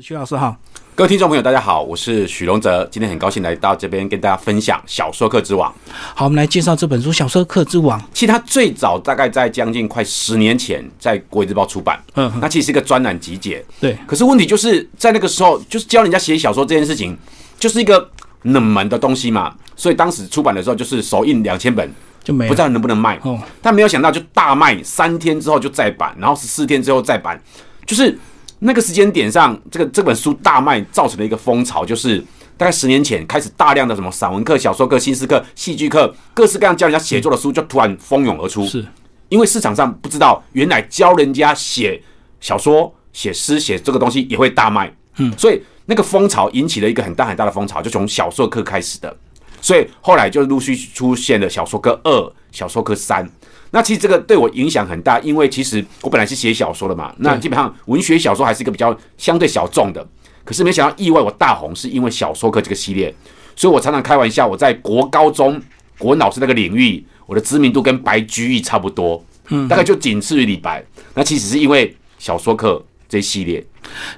徐老师好，各位听众朋友，大家好，我是许荣哲，今天很高兴来到这边跟大家分享小说课之王。好，我们来介绍这本书《小说课之王》。其实它最早大概在将近快十年前在《国语日报》出版，嗯，那其实是一个专栏集结。对，可是问题就是在那个时候，就是教人家写小说这件事情，就是一个冷门的东西嘛，所以当时出版的时候就是首印两千本，就没不知道能不能卖。哦，但没有想到就大卖，三天之后就再版，然后十四天之后再版，就是那个时间点上，这个这本书大卖造成了一个风潮，就是大概十年前开始大量的什么散文课、小说课、新诗课、戏剧课，各式各样教人家写作的书就突然蜂拥而出。是因为市场上不知道，原来教人家写小说、写诗、写这个东西也会大卖。嗯，所以那个风潮引起了一个很大很大的风潮，就从小说课开始的。所以后来就陆续出现了小说课二、小说课三。那其实这个对我影响很大，因为其实我本来是写小说的嘛，那基本上文学小说还是一个比较相对小众的。可是没想到意外我大红，是因为小说课这个系列。所以我常常开玩笑，我在国高中国文老师那个领域，我的知名度跟白居易差不多，嗯，大概就仅次于李白。那其实是因为小说课这一系列，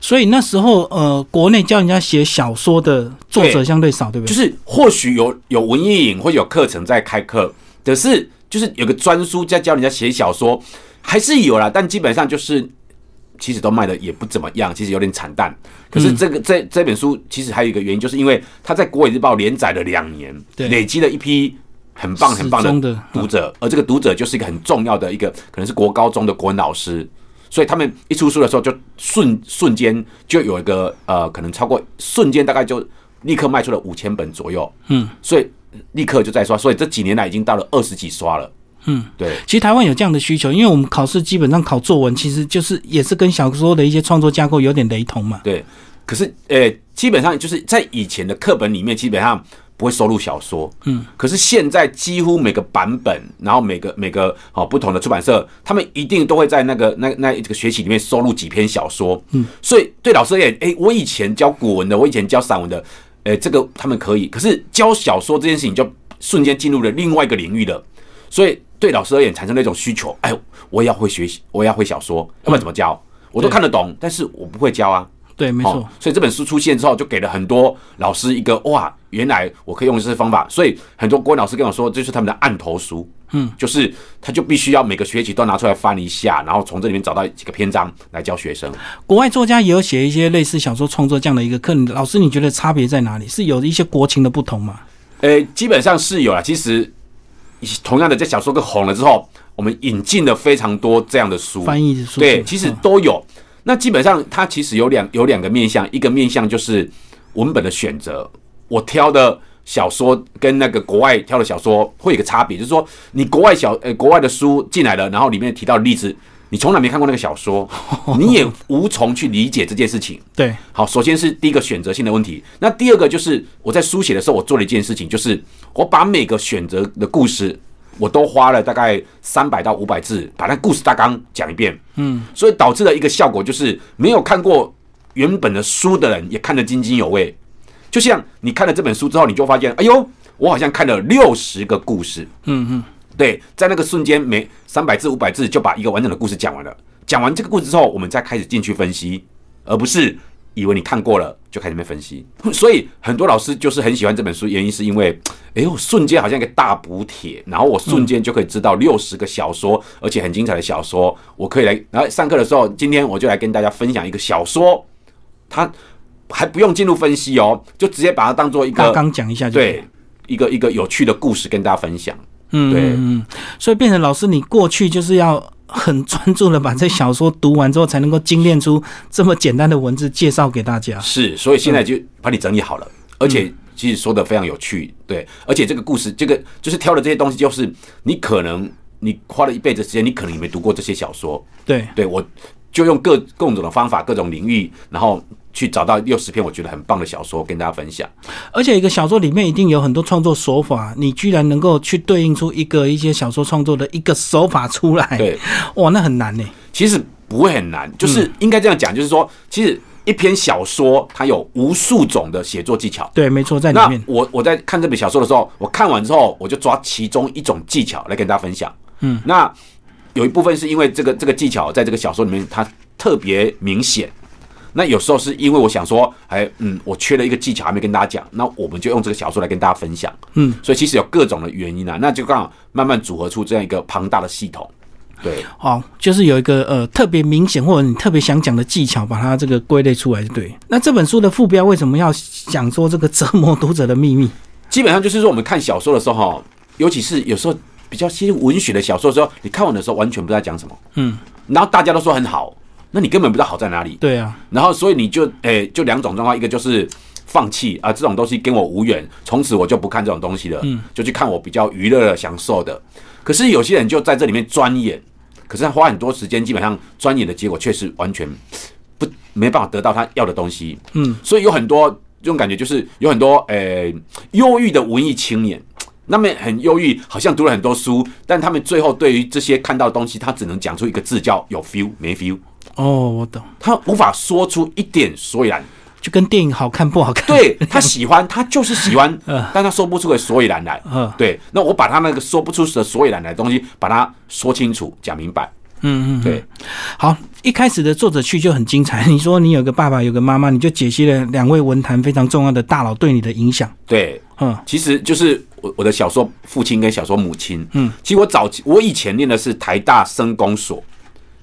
所以那时候呃，国内教人家写小说的作者相对少，对不对？就是或许有有文艺影或有课程在开课，可是就是有个专书在教人家写小说，还是有啦，但基本上就是其实都卖的也不怎么样，其实有点惨淡。可是这个、这这本书其实还有一个原因，就是因为他在《国语日报》连载了两年，累积了一批很棒很棒的读者，而这个读者就是一个很重要的一个，可能是国高中的国文老师。所以他们一出书的时候，就瞬瞬间就有一个呃，可能超过瞬间大概就立刻卖出了五千本左右，嗯，所以立刻就在刷，所以这几年来已经到了二十几刷了，嗯，对，其实台湾有这样的需求，因为我们考试基本上考作文，其实就是也是跟小说的一些创作架构有点雷同嘛。对，可是呃，基本上就是在以前的课本里面，基本上不会收录小说，嗯，可是现在几乎每个版本，然后每个每个哦不同的出版社，他们一定都会在那个那那这个学习里面收录几篇小说，嗯，所以对老师而言，哎，我以前教古文的，我以前教散文的，哎，这个他们可以，可是教小说这件事情就瞬间进入了另外一个领域了，所以对老师而言产生了一种需求，哎，我也要会学习，我也要会小说，要不然怎么教？我都看得懂，但是我不会教啊。对，没错哦，，所以这本书出现之后，就给了很多老师一个哇，原来我可以用这些方法。所以很多国文老师跟我说，这是他们的案头书，嗯，就是他就必须要每个学期都拿出来翻一下，然后从这里面找到几个篇章来教学生。国外作家也有写一些类似小说创作这样的一个课，老师你觉得差别在哪里？是有一些国情的不同吗？呃，基本上是有了。其实同样的，在小说课红了之后，我们引进了非常多这样的书，翻译的书对，其实嗯都有。那基本上它其实有两有两个面向，一个面向就是文本的选择，我挑的小说跟那个国外挑的小说会有个差别，就是说你国外小呃国外的书进来了，然后里面提到的例子，你从来没看过那个小说，你也无从去理解这件事情。对，好，首先是第一个选择性的问题，那第二个就是我在书写的时候，我做了一件事情，就是我把每个选择的故事，我都花了大概三百到五百字，把那故事大纲讲一遍。嗯，所以导致了一个效果，就是没有看过原本的书的人也看得津津有味。就像你看了这本书之后，你就发现，哎呦，我好像看了六十个故事。嗯嗯，对，在那个瞬间，每三百字、五百字就把一个完整的故事讲完了。讲完这个故事之后，我们再开始进去分析，而不是以为你看过了就开始面分析。所以很多老师就是很喜欢这本书，原因是因为，哎呦，瞬间好像一个大补帖，然后我瞬间就可以知道六十个小说，而且很精彩的小说，我可以来。然后上课的时候，今天我就来跟大家分享一个小说，它还不用进入分析哦，就直接把它当做一大个纲讲一下就对一个一个有趣的故事跟大家分享。嗯，对。嗯嗯，所以变成老师，你过去就是要很专注的把这小说读完之后，才能够精炼出这么简单的文字介绍给大家。是，所以现在就把你整理好了，而且其实说的非常有趣，对，而且这个故事，这个就是挑的这些东西，就是你可能你花了一辈子时间，你可能也没读过这些小说，对，对我就用各各种的方法、各种领域，然后去找到六十篇我觉得很棒的小说跟大家分享。而且一个小说里面一定有很多创作手法，你居然能够去对应出一个一些小说创作的一个手法出来，对，哇，那很难呢。其实不会很难，就是应该这样讲，就是说，其实一篇小说它有无数种的写作技巧。对，没错，在里面，我我在看这本小说的时候，我看完之后，我就抓其中一种技巧来跟大家分享。嗯，那有一部分是因为这个这个技巧在这个小说里面它特别明显，那有时候是因为我想说，哎，嗯，我缺了一个技巧还没跟大家讲，那我们就用这个小说来跟大家分享。嗯，所以其实有各种的原因啊，那就刚好慢慢组合出这样一个庞大的系统。对，好，就是有一个呃特别明显或者你特别想讲的技巧，把它这个归类出来就，对。那这本书的副标为什么要讲说这个折磨读者的秘密？基本上就是说，我们看小说的时候，哈，尤其是有时候比较些文学的小说的时候，你看完的时候完全不知道讲什么，嗯，然后大家都说很好，那你根本不知道好在哪里。对啊，然后所以你就诶、就两种状况，一个就是放弃啊，这种东西跟我无缘，从此我就不看这种东西了，嗯，就去看我比较娱乐的、享受的。可是有些人就在这里面钻研，可是他花很多时间，基本上钻研的结果却是完全不没办法得到他要的东西，嗯，所以有很多这种感觉，就是有很多诶忧郁的文艺青年。那么很忧郁，好像读了很多书，但他们最后对于这些看到的东西，他只能讲出一个字叫有 feel 没 feel，哦，我懂，他无法说出一点所以然。就跟电影好看不好看，对 他喜欢，他就是喜欢 嗯，但他说不出个所以然来。嗯对，那我把他那个说不出的所以然来的东西，把它说清楚、讲明白。嗯嗯，嗯对，好，一开始的作者去就很精彩。你说你有个爸爸，有个妈妈，你就解析了两位文坛非常重要的大佬对你的影响。对，嗯其实就是我我的小说父亲跟小说母亲。嗯，其实我早期我以前念的是台大生工所，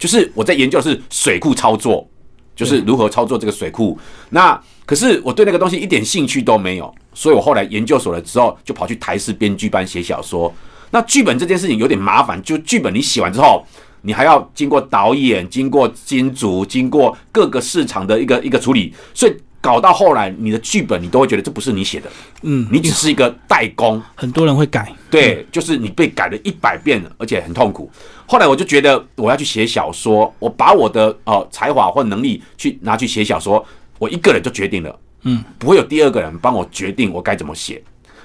就是我在研究的是水库操作，就是如何操作这个水库。那可是我对那个东西一点兴趣都没有，所以我后来研究所了之后，就跑去台式编剧班写小说。那剧本这件事情有点麻烦，就剧本你写完之后，你还要经过导演、经过金主、经过各个市场的一个一个处理，所以搞到后来，你的剧本你都会觉得这不是你写的，嗯，你只是一个代工。很多人会改。对，就是你被改了一百遍，而且很痛苦。后来我就觉得我要去写小说，我把我的呃才华或能力去拿去写小说，我一个人就决定了，嗯，不会有第二个人帮我决定我该怎么写。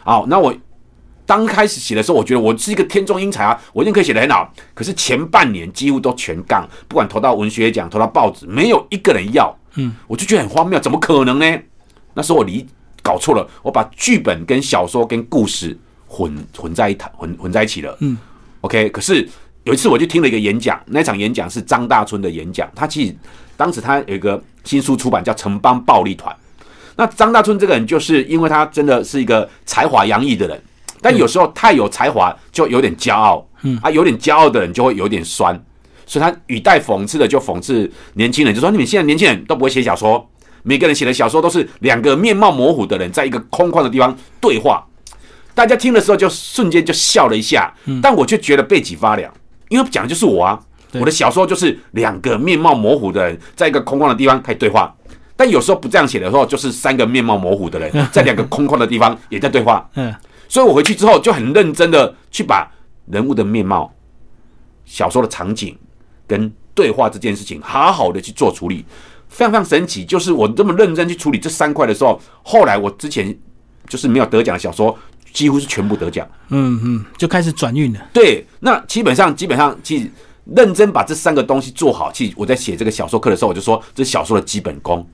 好，那我刚开始写的时候，我觉得我是一个天纵英才啊，我一定可以写得很好。可是前半年几乎都全杠，不管投到文学奖、投到报纸，没有一个人要。嗯，我就觉得很荒谬，怎么可能呢？那时候我理搞错了，我把剧本跟小说跟故事混混在一谈，混混在一起了。嗯，OK。可是有一次我就听了一个演讲，那场演讲是张大春的演讲，他其实当时他有一个新书出版叫《城邦暴力团》。那张大春这个人，就是因为他真的是一个才华洋溢的人，但有时候太有才华就有点骄傲，嗯啊，有点骄傲的人就会有点酸，所以他语带讽刺的就讽刺年轻人，就说你们现在年轻人都不会写小说，每个人写的小说都是两个面貌模糊的人在一个空旷的地方对话，大家听的时候就瞬间就笑了一下，但我却觉得背脊发凉，因为讲的就是我啊，我的小说就是两个面貌模糊的人在一个空旷的地方开始对话。但有时候不这样写的时候，就是三个面貌模糊的人 在两个空旷的地方也在对话。嗯所以我回去之后就很认真的去把人物的面貌、小说的场景跟对话这件事情好好的去做处理，非常非常神奇。就是我这么认真去处理这三块的时候，后来我之前就是没有得奖的小说，几乎是全部得奖。嗯嗯，就开始转运了。对，那基本上基本上其实认真把这三个东西做好，其实我在写这个小说课的时候，我就说这是小说的基本功。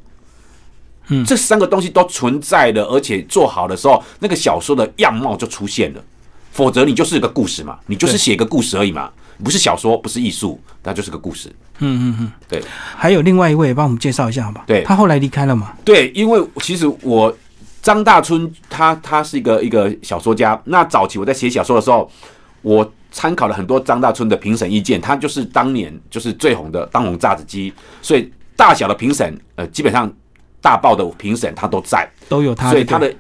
嗯这三个东西都存在的，而且做好的时候，那个小说的样貌就出现了。否则你就是个故事嘛，你就是写一个故事而已嘛，不是小说，不是艺术，它就是个故事。嗯嗯嗯，对还有另外一位，帮我们介绍一下好吧？对他后来离开了嘛？对，因为其实我张大春他他是一个一个小说家，那早期我在写小说的时候，我参考了很多张大春的评审意见，他就是当年就是最红的当红炸子鸡，所以大小的评审，呃，基本上大报的评审他都在，都有他，所以他的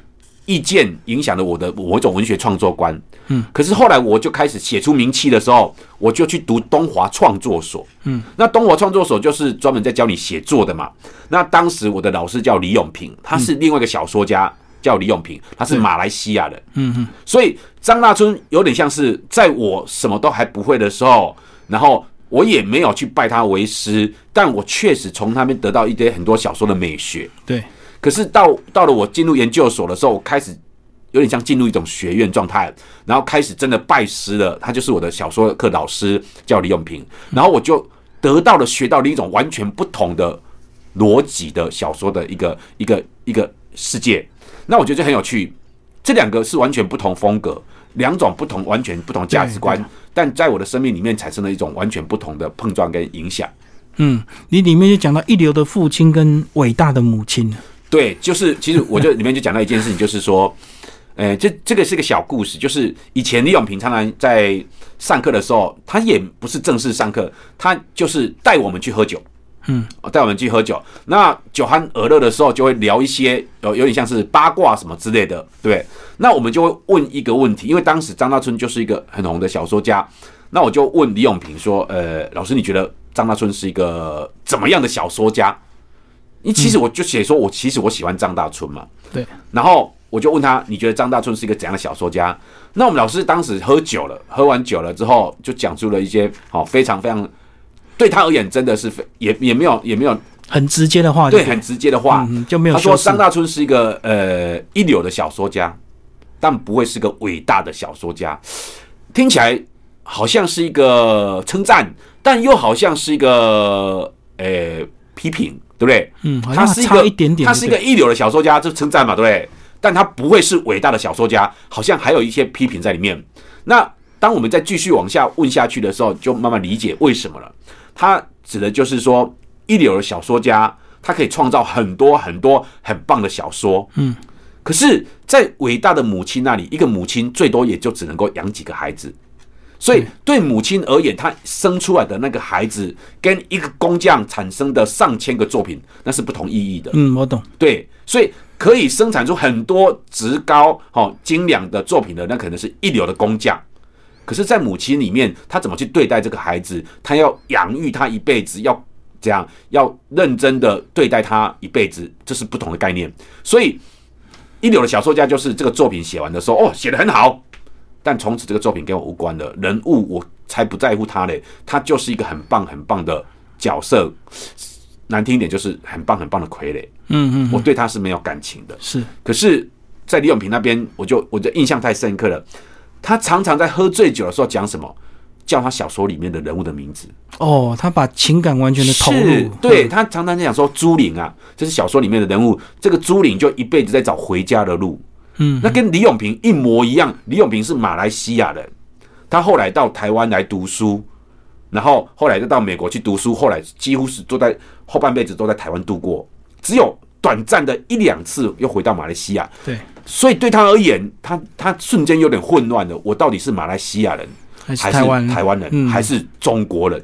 意见影响了我的某一种文学创作观。嗯，可是后来我就开始写出名气的时候，我就去读东华创作所。嗯，那东华创作所就是专门在教你写作的嘛。那当时我的老师叫李永平，他是另外一个小说家，叫李永平，他是马来西亚人。嗯嗯所以张大春有点像是在我什么都还不会的时候，然后我也没有去拜他为师，但我确实从他们得到一堆很多小说的美学。对，可是到到了我进入研究所的时候，我开始有点像进入一种学院状态，然后开始真的拜师了。他就是我的小说课老师，叫李永平。然后我就得到了学到了一种完全不同的逻辑的小说的一个一个一个世界。那我觉得这很有趣，这两个是完全不同风格，两种不同、完全不同价值观，但在我的生命里面产生了一种完全不同的碰撞跟影响。嗯，你里面就讲到一流的父亲跟伟大的母亲。对，就是其实我就里面就讲到一件事情，就是说，呃，这这个是个小故事，就是以前李永平常常在上课的时候，他也不是正式上课，他就是带我们去喝酒。嗯，带我们去喝酒。那酒酣耳热的时候，就会聊一些有有点像是八卦什么之类的，对？那我们就会问一个问题，因为当时张大春就是一个很红的小说家。那我就问李永平说：“呃，老师，你觉得张大春是一个怎么样的小说家？”你其实我就写说，我其实我喜欢张大春嘛。对。然后我就问他：“你觉得张大春是一个怎样的小说家？”那我们老师当时喝酒了，喝完酒了之后，就讲出了一些好非常非常。对他而言，真的是非也也没有也没有很直接的话，对，很直接的话就没有。他说张大春是一个呃一流的小说家，但不会是个伟大的小说家。听起来好像是一个称赞，但又好像是一个呃批评，对不对？嗯，他是一个一点点，他是一个一流的小说家，就称赞嘛，对不对？但他不会是伟大的小说家，好像还有一些批评在里面。那当我们再继续往下问下去的时候，就慢慢理解为什么了。他指的就是说，一流的小说家，他可以创造很多很多很棒的小说。嗯，可是，在伟大的母亲那里，一个母亲最多也就只能够养几个孩子。所以，对母亲而言，她生出来的那个孩子，跟一个工匠产生的上千个作品，那是不同意义的。嗯，我懂。对，所以可以生产出很多职高、好精良的作品的，那可能是一流的工匠。可是，在母亲里面，她怎么去对待这个孩子？她要养育他一辈子，要这样，要认真的对待他一辈子，这是不同的概念。所以，一流的小说家就是这个作品写完的时候，哦，写的很好，但从此这个作品跟我无关了。人物我才不在乎他嘞，他就是一个很棒很棒的角色。难听一点，就是很棒很棒的傀儡。嗯嗯，我对他是没有感情的。是，可是，在李永平那边，我就我的印象太深刻了。他常常在喝醉酒的时候讲什么，叫他小说里面的人物的名字。哦，他把情感完全的投入。对他常常在讲说朱玲啊，这是小说里面的人物。这个朱玲就一辈子在找回家的路。嗯，那跟李永平一模一样。李永平是马来西亚人，他后来到台湾来读书，然后后来就到美国去读书，后来几乎是都在后半辈子都在台湾度过，只有短暂的一两次又回到马来西亚。对。所以对他而言，他他瞬间有点混乱了。我到底是马来西亚人，还是台湾台湾人，还是中国人？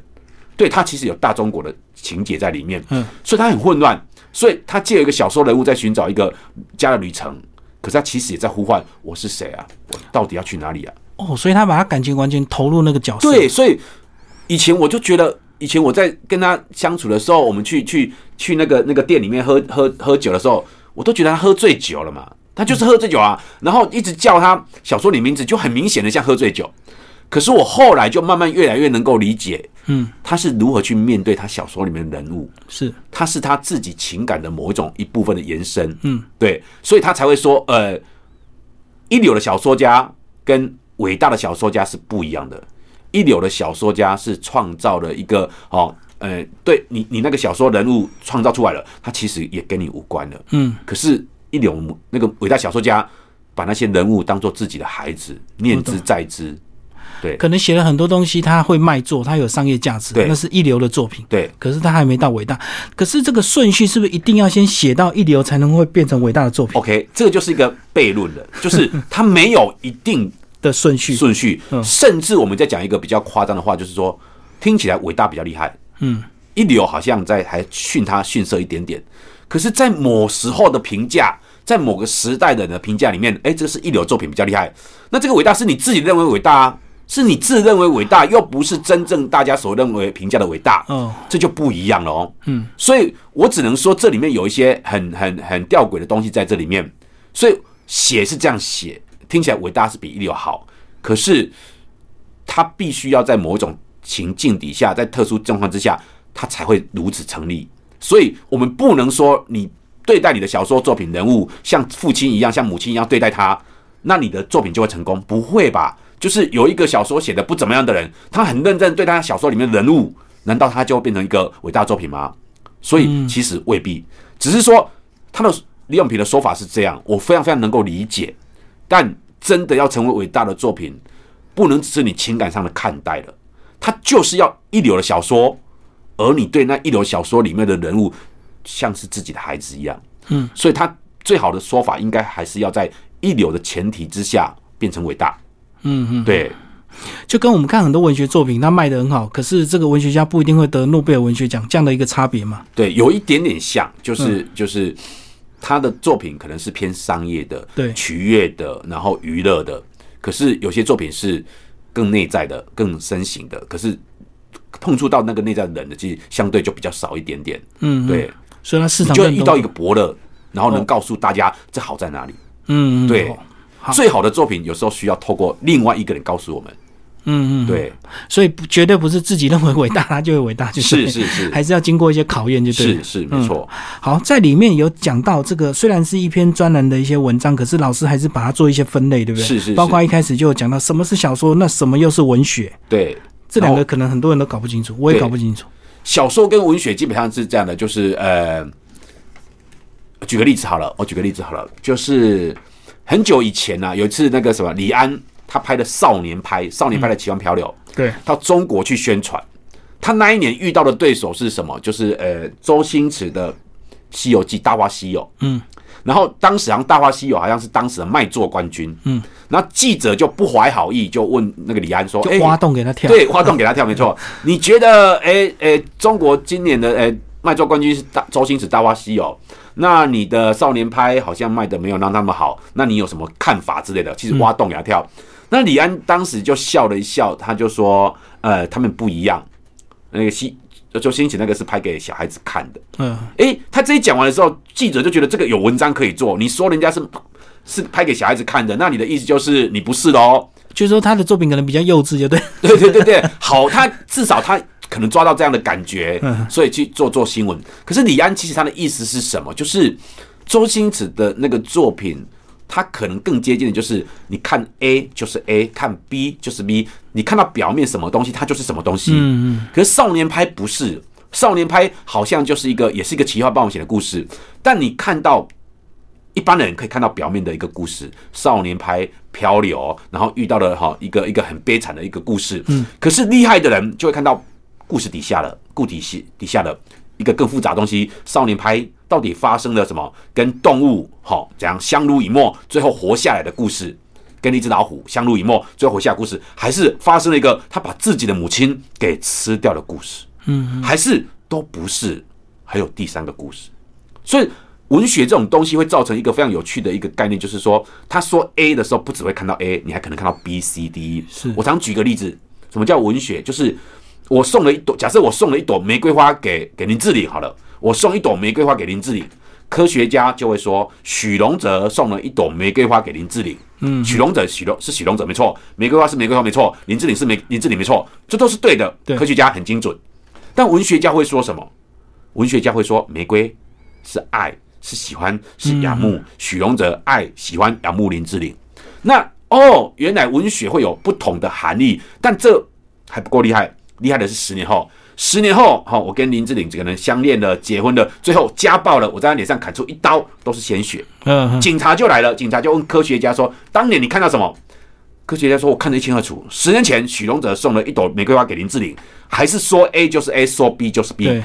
对他其实有大中国的情节在里面，嗯，所以他很混乱。所以他借一个小说人物在寻找一个家的旅程，可是他其实也在呼唤：我是谁啊？我到底要去哪里啊？哦，所以他把他感情完全投入那个角色。对，所以以前我就觉得，以前我在跟他相处的时候，我们去去去那个那个店里面喝喝喝酒的时候，我都觉得他喝醉酒了嘛。他就是喝醉酒啊，然后一直叫他小说里名字，就很明显的像喝醉酒。可是我后来就慢慢越来越能够理解，嗯，他是如何去面对他小说里面的人物，是。他是他自己情感的某一种一部分的延伸，嗯，对，所以他才会说，呃，一流的小说家跟伟大的小说家是不一样的。一流的小说家是创造了一个哦，呃，对你你那个小说人物创造出来了，他其实也跟你无关了，嗯，可是。一流那个伟大小说家，把那些人物当做自己的孩子，念之在之。对，可能写了很多东西，他会卖座，他有商业价值，那是一流的作品。对，可是他还没到伟大。可是这个顺序是不是一定要先写到一流，才能会变成伟大的作品？OK，这个就是一个悖论了，就是他没有一定 的顺序。顺序，甚至我们在讲一个比较夸张的话，就是说，听起来伟大比较厉害，嗯，一流好像在还逊他逊色一点点。可是，在某时候的评价，在某个时代的人的评价里面，哎，这个是一流作品比较厉害。那这个伟大是你自己认为伟大，啊，是你自认为伟大，又不是真正大家所认为评价的伟大。哦，这就不一样了哦。嗯，所以我只能说，这里面有一些很很很吊诡的东西在这里面。所以写是这样写，听起来伟大是比一流好，可是他必须要在某一种情境底下，在特殊状况之下，他才会如此成立。所以，我们不能说你对待你的小说作品人物像父亲一样，像母亲一样对待他，那你的作品就会成功？不会吧？就是有一个小说写的不怎么样的人，他很认真对他小说里面的人物，难道他就会变成一个伟大作品吗？所以其实未必，只是说他的李永平的说法是这样，我非常非常能够理解。但真的要成为伟大的作品，不能只是你情感上的看待了，他就是要一流的小说。而你对那一流小说里面的人物像是自己的孩子一样，嗯，所以他最好的说法应该还是要在一流的前提之下变成伟大，嗯嗯，对，就跟我们看很多文学作品，它卖的很好，可是这个文学家不一定会得诺贝尔文学奖这样的一个差别嘛。对，有一点点像，就是、就是他的作品可能是偏商业的，对。取悦的，然后娱乐的，可是有些作品是更内在的、更深型的，可是碰触到那个内在的人的，其实相对就比较少一点点。嗯，嗯，对，所以它市场就会遇到一个伯乐，然后能告诉大家这好在哪里。嗯嗯对最好的作品有时候需要透过另外一个人告诉我们。嗯嗯，对，所以不绝对不是自己认为伟大，他就会伟大，就是是是还是要经过一些考验，就对了是。是没错。好，在里面有讲到这个，虽然是一篇专栏的一些文章，可是老师还是把它做一些分类，对不对？是是是包括一开始就有讲到什么是小说，那什么又是文学，对，这两个可能很多人都搞不清楚，我也搞不清楚。小说跟文学基本上是这样的，就是呃，举个例子好了，我举个例子好了，就是很久以前呢、有一次那个什么李安他拍的少年派，少年拍的奇幻漂流，对，到中国去宣传。他那一年遇到的对手是什么？就是呃周星驰的《西游记》《大话西游》。嗯，然后当时好像《大话西游》好像是当时的卖座冠军。嗯，然后记者就不怀好意，就问那个李安说：“哎、就挖洞给他跳。对，挖洞给他跳，没错。你觉得，哎、哎、中国今年的哎、卖座冠军是大周星驰《大话西游》，那你的少年拍好像卖的没有让那么好，那你有什么看法之类的？其实挖洞给他跳。那李安当时就笑了一笑，他就说，呃，他们不一样。那个西周星驰那个是拍给小孩子看的。嗯，诶，他这一讲完的时候，记者就觉得这个有文章可以做。你说人家是是拍给小孩子看的，那你的意思就是你不是喽？就是说他的作品可能比较幼稚，就对。对对对对，好，他至少他可能抓到这样的感觉，所以去做做新闻。可是李安其实他的意思是什么？就是周星驰的那个作品，他可能更接近的就是你看 A 就是 A，看 B 就是 B，你看到表面什么东西，它就是什么东西。嗯嗯，可是少年派不是，少年派好像就是一个，也是一个奇幻冒险的故事，但你看到。一般人可以看到表面的一个故事，少年派漂流，然后遇到了哈一个一个很悲惨的一个故事。嗯，可是厉害的人就会看到故事底下的，故体系底下的一个更复杂的东西。少年派到底发生了什么？跟动物哈怎样相濡以沫，最后活下来的故事，跟一只老虎相濡以沫，最后活下来的故事，还是发生了一个他把自己的母亲给吃掉的故事？嗯，还是都不是，还有第三个故事。所以文学这种东西会造成一个非常有趣的一个概念，就是说，他说 A 的时候，不只会看到 A，你还可能看到 B、C、D。是我常举个例子，什么叫文学？就是我送了一朵，假设我送了一朵玫瑰花给给林志玲好了，我送一朵玫瑰花给林志玲，科学家就会说许荣哲送了一朵玫瑰花给林志玲。嗯，许荣哲许荣是许荣哲没错，玫瑰花是玫瑰花没错，林志玲是玫林志玲没错，这都是对的。对科学家很精准，但文学家会说什么？文学家会说玫瑰是爱，是喜欢，是仰慕。许荣哲爱、喜欢、仰慕林志玲。那哦，原来文学会有不同的含义，但这还不够厉害，厉害的是十年后。十年后，好、我跟林志玲这个人相恋了，结婚了，最后家暴了，我在他脸上砍出一刀，都是鲜血。嗯嗯，警察就来了，警察就问科学家说：“当年你看到什么？”科学家说：“我看得一清二楚。十年前，许荣哲送了一朵玫瑰花给林志玲，还是说 A 就是 A，说 B 就是 B。对，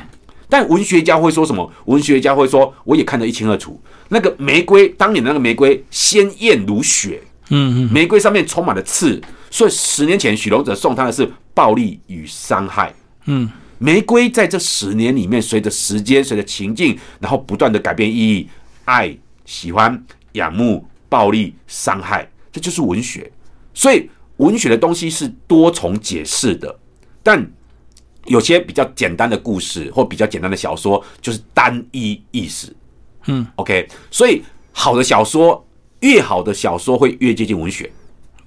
但文学家会说什么？文学家会说：“我也看得一清二楚。那个玫瑰，当年的那个玫瑰鲜艳如雪，嗯嗯，玫瑰上面充满了刺，所以十年前许荣哲送他的是暴力与伤害。嗯，玫瑰在这十年里面，随着时间、随着情境，然后不断的改变意义，爱、喜欢、仰慕、暴力、伤害，这就是文学。所以文学的东西是多重解释的，但有些比较简单的故事或比较简单的小说，就是单一意思。嗯，OK，所以好的小说，越好的小说会越接近文学。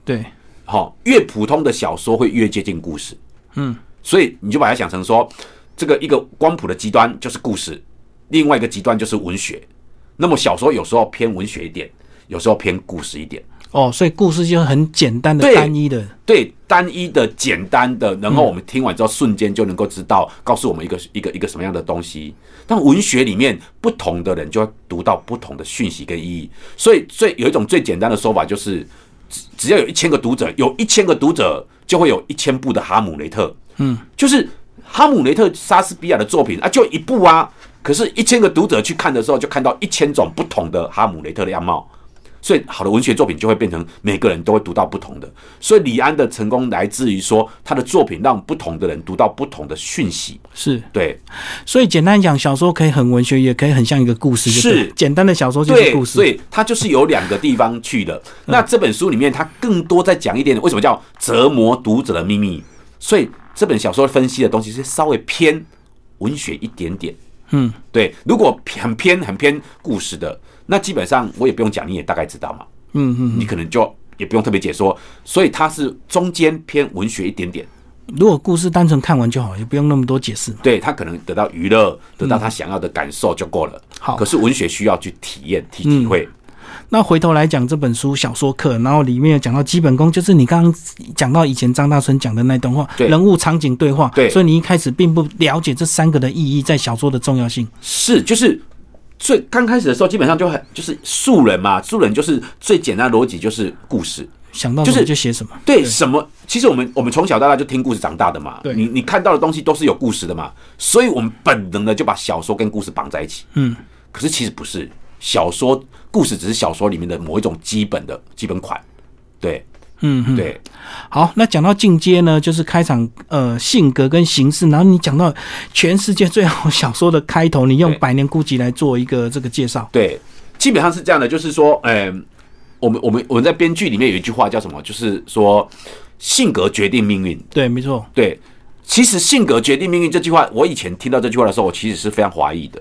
对，好、越普通的小说会越接近故事。嗯，所以你就把它想成说，这个一个光谱的极端就是故事，另外一个极端就是文学。那么小说有时候偏文学一点，有时候偏故事一点。哦，所以故事就很简单的、单一的，对，单一的、简单的，然后我们听完之后瞬间就能够知道，告诉我们一个一个一个什么样的东西。但文学里面不同的人就会读到不同的讯息跟意义，所以最有一种最简单的说法就是，只只要有一千个读者，有一千个读者就会有一千部的哈姆雷特。嗯，就是哈姆雷特莎士比亚的作品啊，就一部啊，可是，一千个读者去看的时候，就看到一千种不同的哈姆雷特的样貌。所以，好的文学作品就会变成每个人都会读到不同的。所以，李安的成功来自于说他的作品让不同的人读到不同的讯息。是对，所以简单讲，小说可以很文学，也可以很像一个故事。是简单的小说就是故事。所以它就是有两个地方去的。那这本书里面，它更多在讲一点，为什么叫折磨读者的秘密？所以这本小说分析的东西是稍微偏文学一点点。嗯，对。如果很偏很偏故事的。那基本上我也不用讲，你也大概知道嘛。嗯嗯，你可能就也不用特别解说，所以它是中间偏文学一点点。如果故事单纯看完就好，也不用那么多解释。对他可能得到娱乐，得到他想要的感受就够了。好，可是文学需要去体验、体体会。那回头来讲这本书小说课，然后里面有讲到基本功，就是你刚刚讲到以前张大春讲的那段话，人物、场景、对话。对，所以你一开始并不了解这三个的意义在小说的重要性。是，就是。最刚开始的时候，基本上就很就是素人嘛，素人就是最简单的逻辑就是故事，想到就是就写什么，对什么？其实我们我们从小到大就听故事长大的嘛，你你看到的东西都是有故事的嘛，所以我们本能的就把小说跟故事绑在一起。嗯，可是其实不是，小说故事只是小说里面的某一种基本的基本款，对。嗯，对，好，那讲到进阶呢，就是开场，呃，性格跟形式，然后你讲到全世界最好小说的开头，你用《百年孤寂》来做一个这个介绍。对，基本上是这样的，就是说，呃，我们我们我们在编剧里面有一句话叫什么？就是说，性格决定命运。对，没错。对，其实性格决定命运这句话，我以前听到这句话的时候，我其实是非常怀疑的，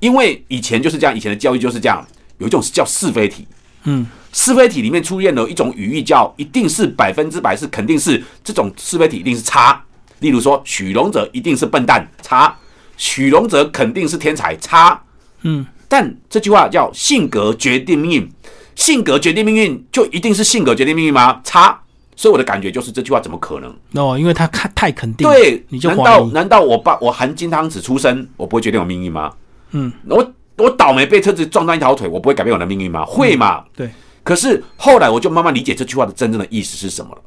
因为以前就是这样，以前的教育就是这样，有一种是叫是非题。嗯。是非题里面出现了一种语义，叫一定是百分之百是肯定是这种是非题一定是差。例如说，许荣哲一定是笨蛋，差；许荣哲肯定是天才，差。嗯，但这句话叫性格决定命运，性格决定命运就一定是性格决定命运吗？差。所以我的感觉就是这句话怎么可能？哦，因为他看太肯定。对，你就难道难道我爸我含金汤匙出生，我不会决定我命运吗？嗯，我我倒霉被车子撞断一条腿，我不会改变我的命运吗？会吗？对。可是后来我就慢慢理解这句话的真正的意思是什么了。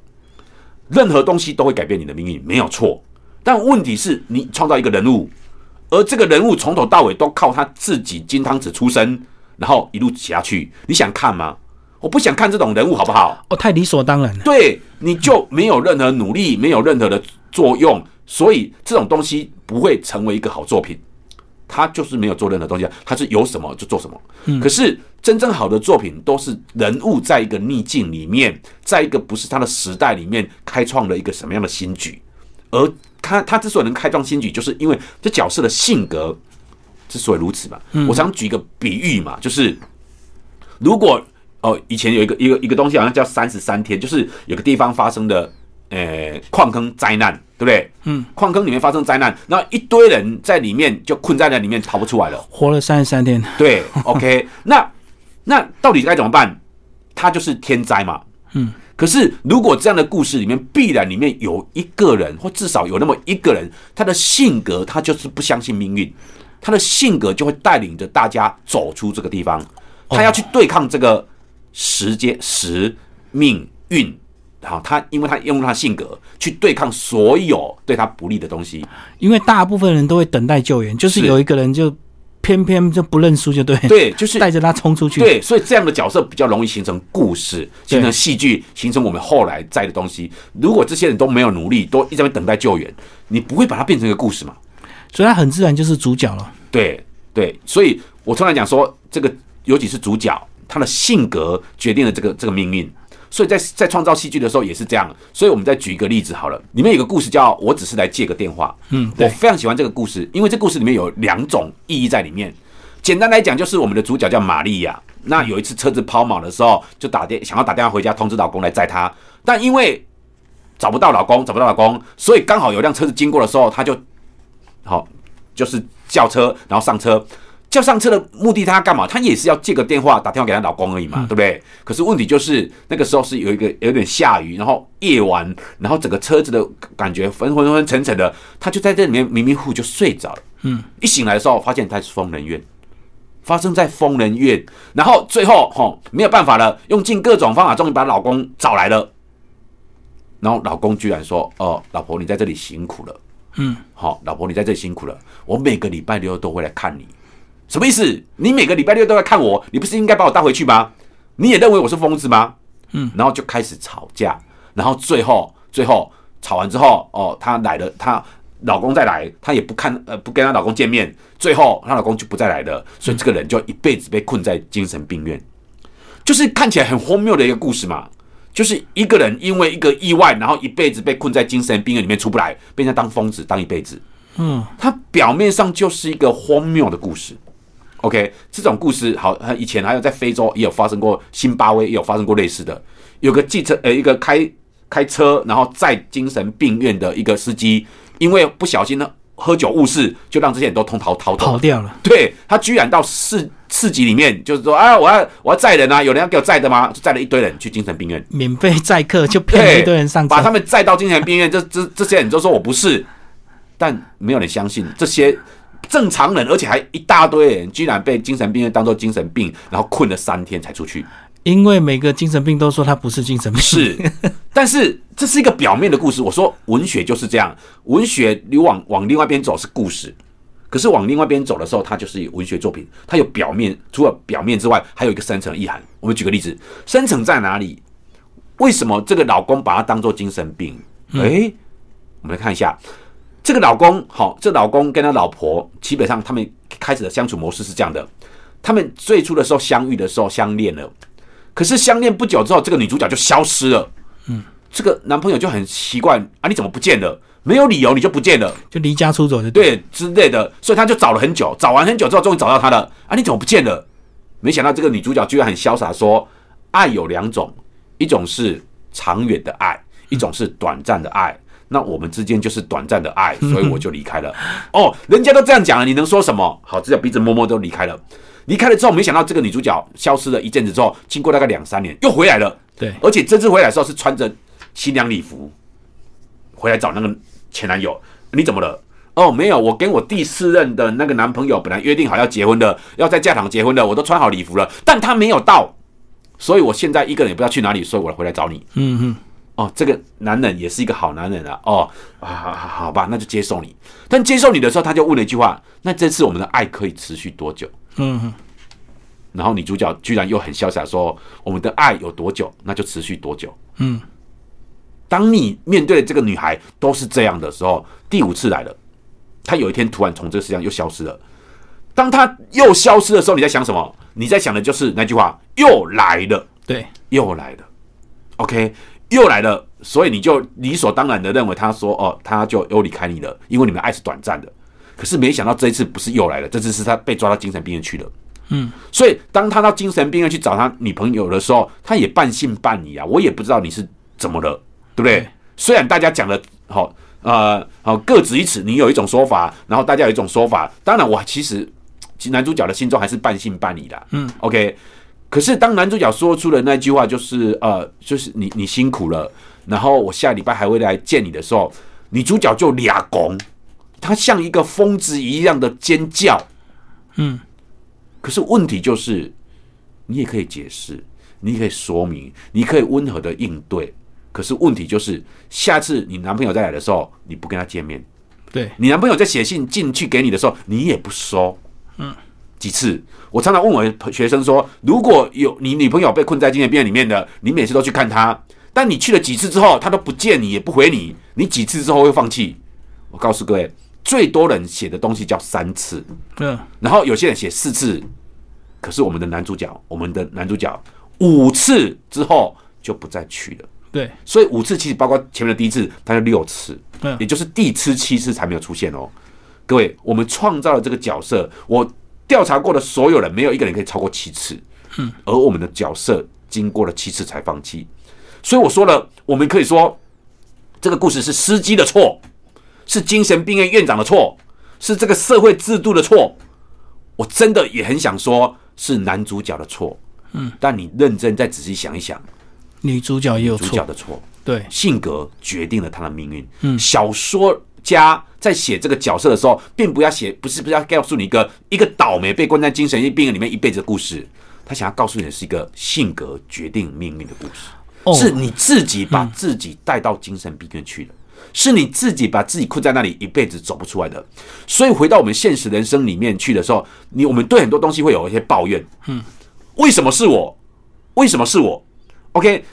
任何东西都会改变你的命运，没有错。但问题是你创造一个人物，而这个人物从头到尾都靠他自己金汤匙出身，然后一路下去，你想看吗？我不想看这种人物，好不好？哦，太理所当然了。对，你就没有任何努力，没有任何的作用，所以这种东西不会成为一个好作品。他就是没有做任何东西，他是有什么就做什么。嗯，可是真正好的作品都是人物在一个逆境里面，在一个不是他的时代里面开创了一个什么样的新局，而他他之所以能开创新局，就是因为这角色的性格之所以如此嘛。我想举一个比喻嘛，就是如果哦，以前有一个一个一个东西好像叫三十三天，就是有个地方发生的。呃，矿坑灾难，对不对？嗯，矿坑里面发生灾难，然后一堆人在里面就困在那里面，逃不出来了，活了三十三天。对，OK，那那到底该怎么办？他就是天灾嘛。嗯，可是如果这样的故事里面必然里面有一个人，或至少有那么一个人，他的性格他就是不相信命运，他的性格就会带领着大家走出这个地方，他要去对抗这个时间时命运。好，他因为他用他性格去对抗所有对他不利的东西，因为大部分人都会等待救援，就是有一个人就偏偏就不认输，就对，对，就是带着他冲出去，对，所以这样的角色比较容易形成故事，形成戏剧，形成我们后来在的东西。如果这些人都没有努力，都一直在等待救援，你不会把它变成一个故事嘛？所以他很自然就是主角了。对对，所以我突然讲说，这个尤其是主角，他的性格决定了这个这个命运。所以在在创造戏剧的时候也是这样，所以我们再举一个例子好了，里面有个故事叫我只是来借个电话，嗯，我非常喜欢这个故事，因为这故事里面有两种意义在里面。简单来讲，就是我们的主角叫玛利亚，那有一次车子抛锚的时候，就打电想要打电话回家通知老公来载她，但因为找不到老公，找不到老公，所以刚好有辆车子经过的时候，她就好就是叫车，然后上车。叫上车的目的，他干嘛？他也是要借个电话打电话给他老公而已嘛，对不对？可是问题就是那个时候是有一个有点下雨，然后夜晚，然后整个车子的感觉昏昏昏沉沉的，他就在这里面迷迷糊糊就睡着了。嗯，一醒来的时候，发现他是疯人院，发生在疯人院，然后最后吼没有办法了，用尽各种方法，终于把老公找来了。然后老公居然说：“哦，老婆，你在这里辛苦了。”嗯，好，老婆你在这里辛苦了，我每个礼拜六都会来看你，什么意思？你每个礼拜六都来看我，你不是应该把我带回去吗？你也认为我是疯子吗？嗯，然后就开始吵架，然后最后最后吵完之后，哦，她来了，她老公再来，她也不看呃不跟她老公见面，最后她老公就不再来了，所以这个人就一辈子被困在精神病院，就是看起来很荒谬的一个故事嘛。就是一个人因为一个意外，然后一辈子被困在精神病院里面出不来，被人家当疯子当一辈子。嗯，他表面上就是一个荒谬的故事。OK，这种故事好，以前还有在非洲也有发生过，新巴威也有发生过类似的。有个计程呃，一个开开车然后在精神病院的一个司机，因为不小心呢喝酒误事，就让这些人都通逃逃掉了。对他居然到市市集里面，就是说啊，我要我要载人啊，有人要给我载的吗？就载了一堆人去精神病院，免费载客就骗了一堆人上车，把他们载到精神病院。这这这些人都说我不是，但没有人相信这些正常人，而且还一大堆人，居然被精神病院当做精神病，然后困了三天才出去。因为每个精神病都说他不是精神病，是，但是这是一个表面的故事。我说文学就是这样，文学你往往另外一边走是故事，可是往另外一边走的时候，它就是文学作品，它有表面，除了表面之外，还有一个深层意涵。我们举个例子，深层在哪里？为什么这个老公把她当做精神病？诶，我们来看一下，这个老公好，这老公跟他老婆基本上他们开始的相处模式是这样的：他们最初的时候相遇的时候相恋了。可是相恋不久之后，这个女主角就消失了。嗯，这个男朋友就很奇怪啊，你怎么不见了？没有理由你就不见了，就离家出走的对之类的。所以他就找了很久，找完很久之后，终于找到他了。啊，你怎么不见了？没想到这个女主角居然很潇洒，说：爱有两种，一种是长远的爱，一种是短暂的爱。那我们之间就是短暂的爱，所以我就离开了。哦，人家都这样讲了，你能说什么？好，只有鼻子摸摸都离开了。离开了之后，没想到这个女主角消失了一阵子之后，经过大概两三年又回来了。对，而且这次回来的时候是穿着新娘礼服回来找那个前男友。你怎么了？哦，没有，我跟我第四任的那个男朋友本来约定好要结婚的，要在教堂结婚的，我都穿好礼服了，但他没有到，所以我现在一个人也不知道去哪里，所以我回来找你。嗯哼。哦，这个男人也是一个好男人啊。哦，好，好吧，那就接受你。但接受你的时候，他就问了一句话：那这次我们的爱可以持续多久？嗯，然后女主角居然又很潇洒说：“我们的爱有多久，那就持续多久。”嗯，当你面对这个女孩都是这样的时候，第五次来了，她有一天突然从这个世界上又消失了。当她又消失的时候，你在想什么？你在想的就是那句话：“又来了。”对，又来了。OK，又来了，所以你就理所当然的认为他说：“哦，他就又离开你了，因为你们爱是短暂的。”可是没想到这一次不是又来了，这次是他被抓到精神病院去了。嗯，所以当他到精神病院去找他女朋友的时候，他也半信半疑啊。我也不知道你是怎么了，对不对？虽然大家讲的好，呃，好各执一词，你有一种说法，然后大家有一种说法。当然，我其实男主角的心中还是半信半疑的。嗯，OK。可是当男主角说出了那句话，就是呃，就是你你辛苦了，然后我下礼拜还会来见你的时候，女主角就俩拱。她像一个疯子一样的尖叫，嗯，可是问题就是，你也可以解释，你也可以说明，你可以温和的应对。可是问题就是，下次你男朋友再来的时候，你不跟他见面，对你男朋友在写信进去给你的时候，你也不收，嗯，几次？我常常问我学生说，如果有你女朋友被困在精神病院里面的，你每次都去看她，但你去了几次之后，她都不见你，也不回你，你几次之后会放弃？我告诉各位。最多人写的东西叫三次，嗯，然后有些人写四次，可是我们的男主角，我们的男主角五次之后就不再去了，对，所以五次其实包括前面的第一次，他就六次，嗯，也就是第七七次才没有出现哦。各位，我们创造了这个角色，我调查过的所有人，没有一个人可以超过七次，嗯，而我们的角色经过了七次才放弃，所以我说了，我们可以说这个故事是司机的错。是精神病院院长的错，是这个社会制度的错。我真的也很想说，是男主角的错。嗯，但你认真再仔细想一想，女主角也有主角的错。对，性格决定了他的命运。嗯，小说家在写这个角色的时候，并不要写，不是不是要告诉你一个一个倒霉被关在精神病院里面一辈子的故事。他想要告诉你的是一个性格决定命运的故事，是你自己把自己带到精神病院去的。是你自己把自己困在那里，一辈子走不出来的。所以回到我们现实人生里面去的时候，你我们对很多东西会有一些抱怨，嗯，为什么是我？为什么是我？OK，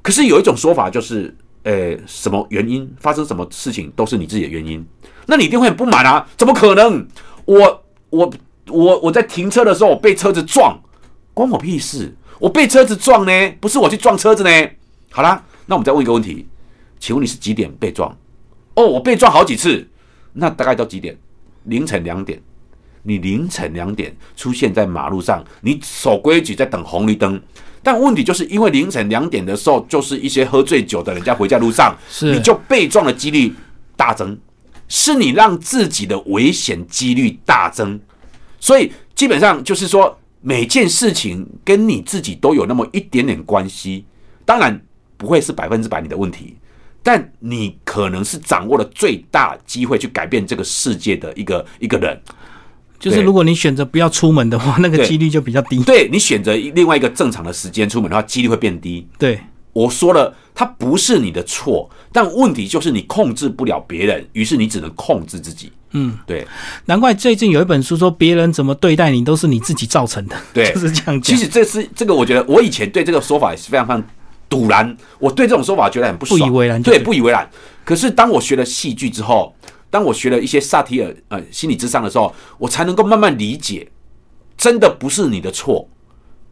可是有一种说法就是，呃，什么原因发生什么事情都是你自己的原因，那你一定会很不满啊！怎么可能？我我我我在停车的时候，我被车子撞，关我屁事！我被车子撞呢，不是我去撞车子呢。好啦，那我们再问一个问题，请问你是几点被撞？哦，我被撞好几次，那大概到几点？凌晨两点。你凌晨两点出现在马路上，你守规矩在等红绿灯，但问题就是因为凌晨两点的时候，就是一些喝醉酒的人家回家路上，是。你就被撞的几率大增，是你让自己的危险几率大增，所以基本上就是说，每件事情跟你自己都有那么一点点关系，当然不会是百分之百你的问题。但你可能是掌握了最大机会去改变这个世界的一个一个人，就是如果你选择不要出门的话，那个几率就比较低。对你选择另外一个正常的时间出门的话，几率会变低。对，我说了，它不是你的错，但问题就是你控制不了别人，于是你只能控制自己。嗯，对难怪最近有一本书说，别人怎么对待你都是你自己造成的。对 就是这样讲。其实这是这个，我觉得我以前对这个说法也是非常非常堵然，我对这种说法觉得很不爽，不以为然对不以为然。可是当我学了戏剧之后，当我学了一些萨提尔呃心理智商的时候，我才能够慢慢理解，真的不是你的错，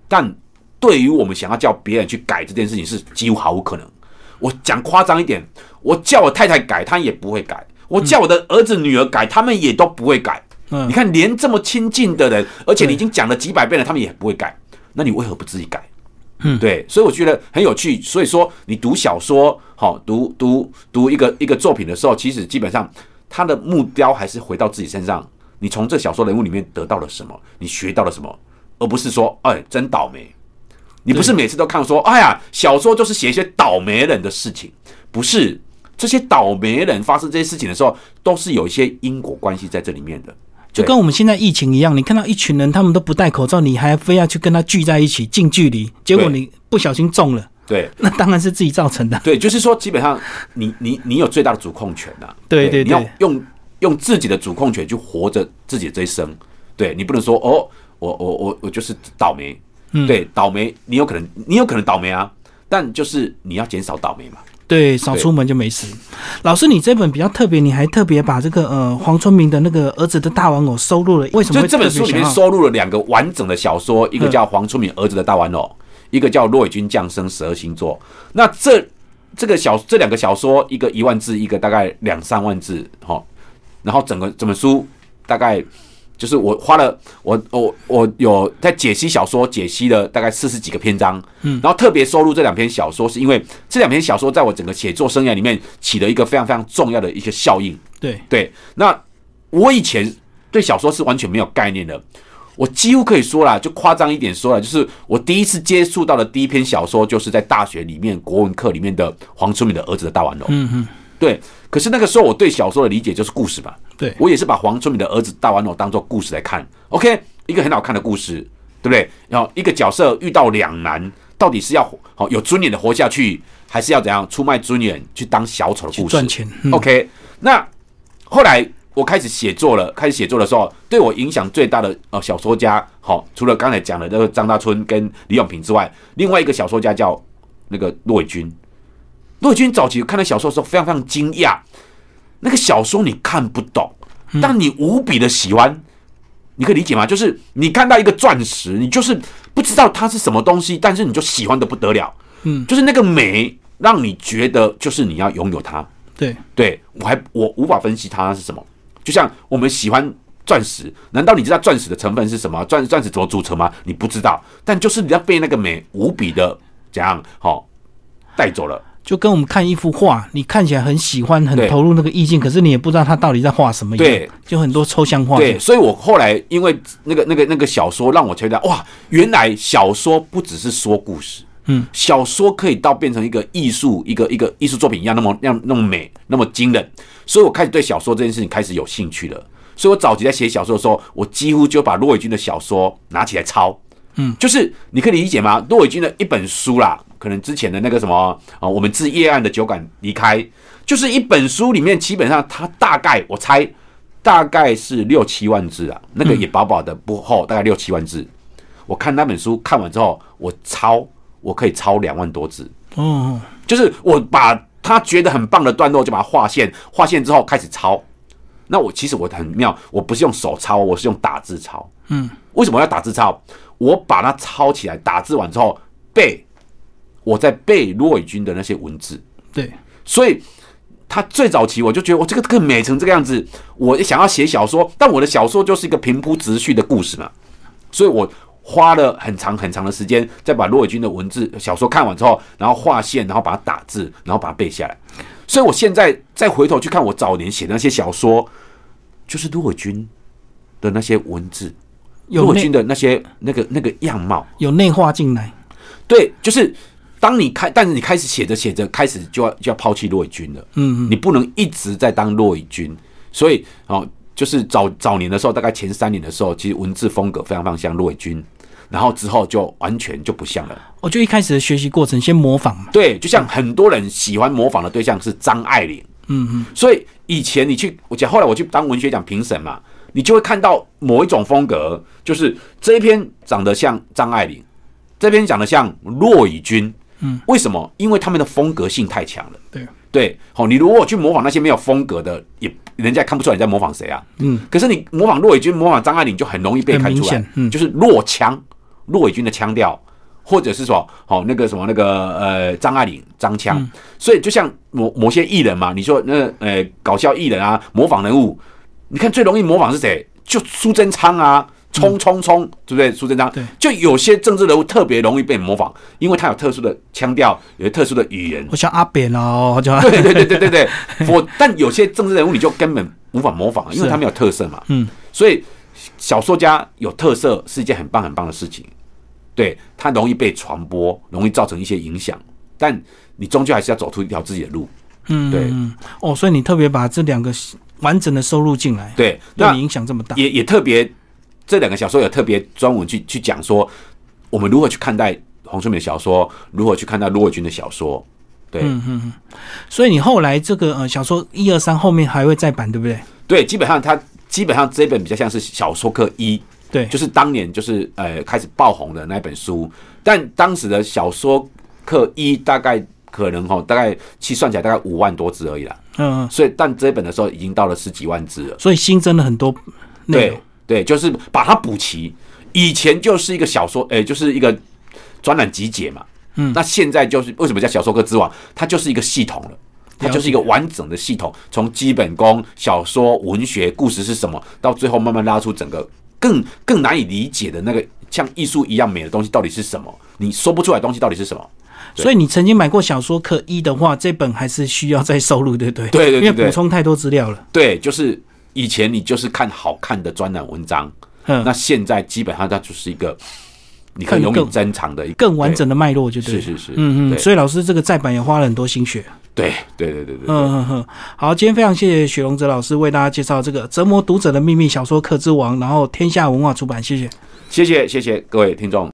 但对于我们想要叫别人去改这件事情，是几乎毫无可能。我讲夸张一点，我叫我太太改，她也不会改；我叫我的儿子女儿改，他们也都不会改。嗯你看，连这么亲近的人，而且你已经讲了几百遍了，他们也不会改，那你为何不自己改？嗯对，所以我觉得很有趣。所以说，你读小说，好、读读读一个一个作品的时候，其实基本上他的目标还是回到自己身上。你从这小说人物里面得到了什么？你学到了什么？而不是说，哎，真倒霉。你不是每次都看说，哎呀，小说就是写一些倒霉人的事情，不是这些倒霉人发生这些事情的时候，都是有一些因果关系在这里面的。就跟我们现在疫情一样，你看到一群人他们都不戴口罩，你还非要去跟他聚在一起近距离，结果你不小心中了，对。那当然是自己造成的。对，就是说，基本上你你你有最大的主控权呐、对对你要对用用自己的主控权去活着自己的这一生。对你不能说哦，我我我我就是倒霉，嗯。对，倒霉，你有可能你有可能倒霉啊，但就是你要减少倒霉嘛。对，少出门就没事。老师，你这本比较特别，你还特别把这个呃黄春明的那个儿子的大玩偶收录了，为什么就这本书里面收录了两个完整的小说，一个嗯。叫黄春明儿子的大玩偶，一个叫骆以军降生十二星座。那这这个小这两个小说，一个一万字，一个大概两三万字，哈。然后整个整本书大概就是我花了我我我有在解析小说，解析了大概四十几个篇章，嗯，然后特别收录这两篇小说，是因为这两篇小说在我整个写作生涯里面起了一个非常非常重要的一个效应。对对，那我以前对小说是完全没有概念的，我几乎可以说啦，就夸张一点说了，就是我第一次接触到的第一篇小说，就是在大学里面国文课里面的黄春明的儿子的大玩偶。嗯嗯，对，可是那个时候我对小说的理解就是故事吧，对，我也是把黄春明的儿子大玩偶当做故事来看。OK，一个很好看的故事，对不对？然后一个角色遇到两难，到底是要好有尊严的活下去，还是要怎样出卖尊严去当小丑的故事？赚钱。嗯 OK，那后来我开始写作了，开始写作的时候，对我影响最大的呃小说家，好、除了刚才讲的那个张大春跟李永平之外，另外一个小说家叫那个骆伟军。骆伟军早期看到小说的时候，非常非常惊讶，那个小说你看不懂，但你无比的喜欢。你可以理解吗？就是你看到一个钻石，你就是不知道它是什么东西，但是你就喜欢的不得了。嗯，就是那个美，让你觉得就是你要拥有它。对，对我还我无法分析它是什么。就像我们喜欢钻石，难道你知道钻石的成分是什么？钻钻石怎么组成吗？你不知道，但就是你要被那个美无比的怎样好带走了。就跟我们看一幅画，你看起来很喜欢，很投入那个意境，可是你也不知道他到底在画什么。对，就很多抽象画。对，，所以我后来因为那个那个那个小说，让我觉得哇，原来小说不只是说故事，嗯，小说可以到变成一个艺术，一个一个艺术作品一样，那么那么那么美，那么惊人。所以我开始对小说这件事情开始有兴趣了。所以我早期在写小说的时候，我几乎就把骆伟军的小说拿起来抄。嗯，就是你可以理解吗？骆伟军的一本书啦，可能之前的那个什么啊，我们自夜案的酒馆离开，就是一本书里面，基本上它大概我猜大概是六七万字啊，那个也薄薄的不厚，大概六七万字。我看那本书看完之后，我抄我可以抄两万多字，哦，就是我把他觉得很棒的段落就把它划线，划线之后开始抄。那我其实我很妙，我不是用手抄，我是用打字抄。嗯，为什么要打字抄？我把它抄起来，打字完之后背，我在背骆伟军的那些文字。对，所以他最早期我就觉得我这个更美成这个样子，我想要写小说，但我的小说就是一个平铺直叙的故事嘛，所以我花了很长很长的时间，再把骆伟军的文字小说看完之后，然后划线，然后把它打字，然后把它背下来。所以我现在再回头去看我早年写的那些小说，就是骆伟军的那些文字，骆伟军的那些那个那个样貌。有内化进来，对，就是当你开，但是你开始写着写着，开始就要就要抛弃骆伟军了。嗯，你不能一直在当骆伟军，所以哦，就是早早年的时候，大概前三年的时候，其实文字风格非常非常像骆伟军，然后之后就完全就不像了。我就一开始的学习过程先模仿嘛，对，就像很多人喜欢模仿的对象是张爱玲，嗯嗯，所以以前你去，我讲后来我去当文学奖评审嘛，你就会看到某一种风格，就是这一篇长得像张爱玲，这篇长得像骆以军，嗯，为什么？因为他们的风格性太强了。对，对，好，你如果去模仿那些没有风格的，也人家看不出来你在模仿谁啊。嗯，可是你模仿骆以军、模仿张爱玲，就很容易被看出来嗯就是骆腔，骆以军的腔调，或者是说，好那个什么那个呃张爱玲张腔，嗯所以就像某某些艺人嘛，你说那呃搞笑艺人啊，模仿人物，你看最容易模仿是谁？就苏贞昌啊。冲冲冲，对不对？苏贞昌？对，就有些政治人物特别容易被模仿，因为他有特殊的腔调，有特殊的语言，我像阿扁哦，就对对对对对对，我 但有些政治人物你就根本无法模仿，因为他没有特色嘛。嗯，所以小说家有特色是一件很棒很棒的事情，对他容易被传播，容易造成一些影响，但你终究还是要走出一条自己的路。嗯，对。嗯哦，所以你特别把这两个完整的收入进来，对，那对你影响这么大，也也特别这两个小说有特别专文去去讲说，我们如何去看待黄春明的小说，如何去看待骆伟军的小说。对、嗯所以你后来这个呃小说一二三后面还会再版，对不对？对，基本上它基本上这本比较像是小说课一。对，就是当年就是呃开始爆红的那本书，但当时的小说课一大概可能哈，大概其实算起来大概五万多字而已啦。嗯、所以但这本的时候已经到了十几万字了。所以新增了很多内容对，对，就是把它补齐。以前就是一个小说，诶、就是一个专栏集结嘛。嗯那现在就是为什么叫小说课之王？它就是一个系统了。它就是一个完整的系统，从基本功、小说、文学、故事是什么，到最后慢慢拉出整个更更难以理解的那个像艺术一样美的东西到底是什么？你说不出来的东西到底是什么？所以你曾经买过小说课一的话，这本还是需要再收录，对不对？对对对对因为补充太多资料了。对，就是以前你就是看好看的专栏文章，嗯，那现在基本上它就是一个你可以永更远珍藏的一个更完整的脉络就对。是是是，嗯嗯，所以老师这个再版也花了很多心血。对对对对对对，嗯嗯嗯，好，今天非常谢谢雪龙哲老师为大家介绍这个《折磨读者的秘密》小说课之王，然后天下文化出版，谢谢。谢谢谢谢各位听众。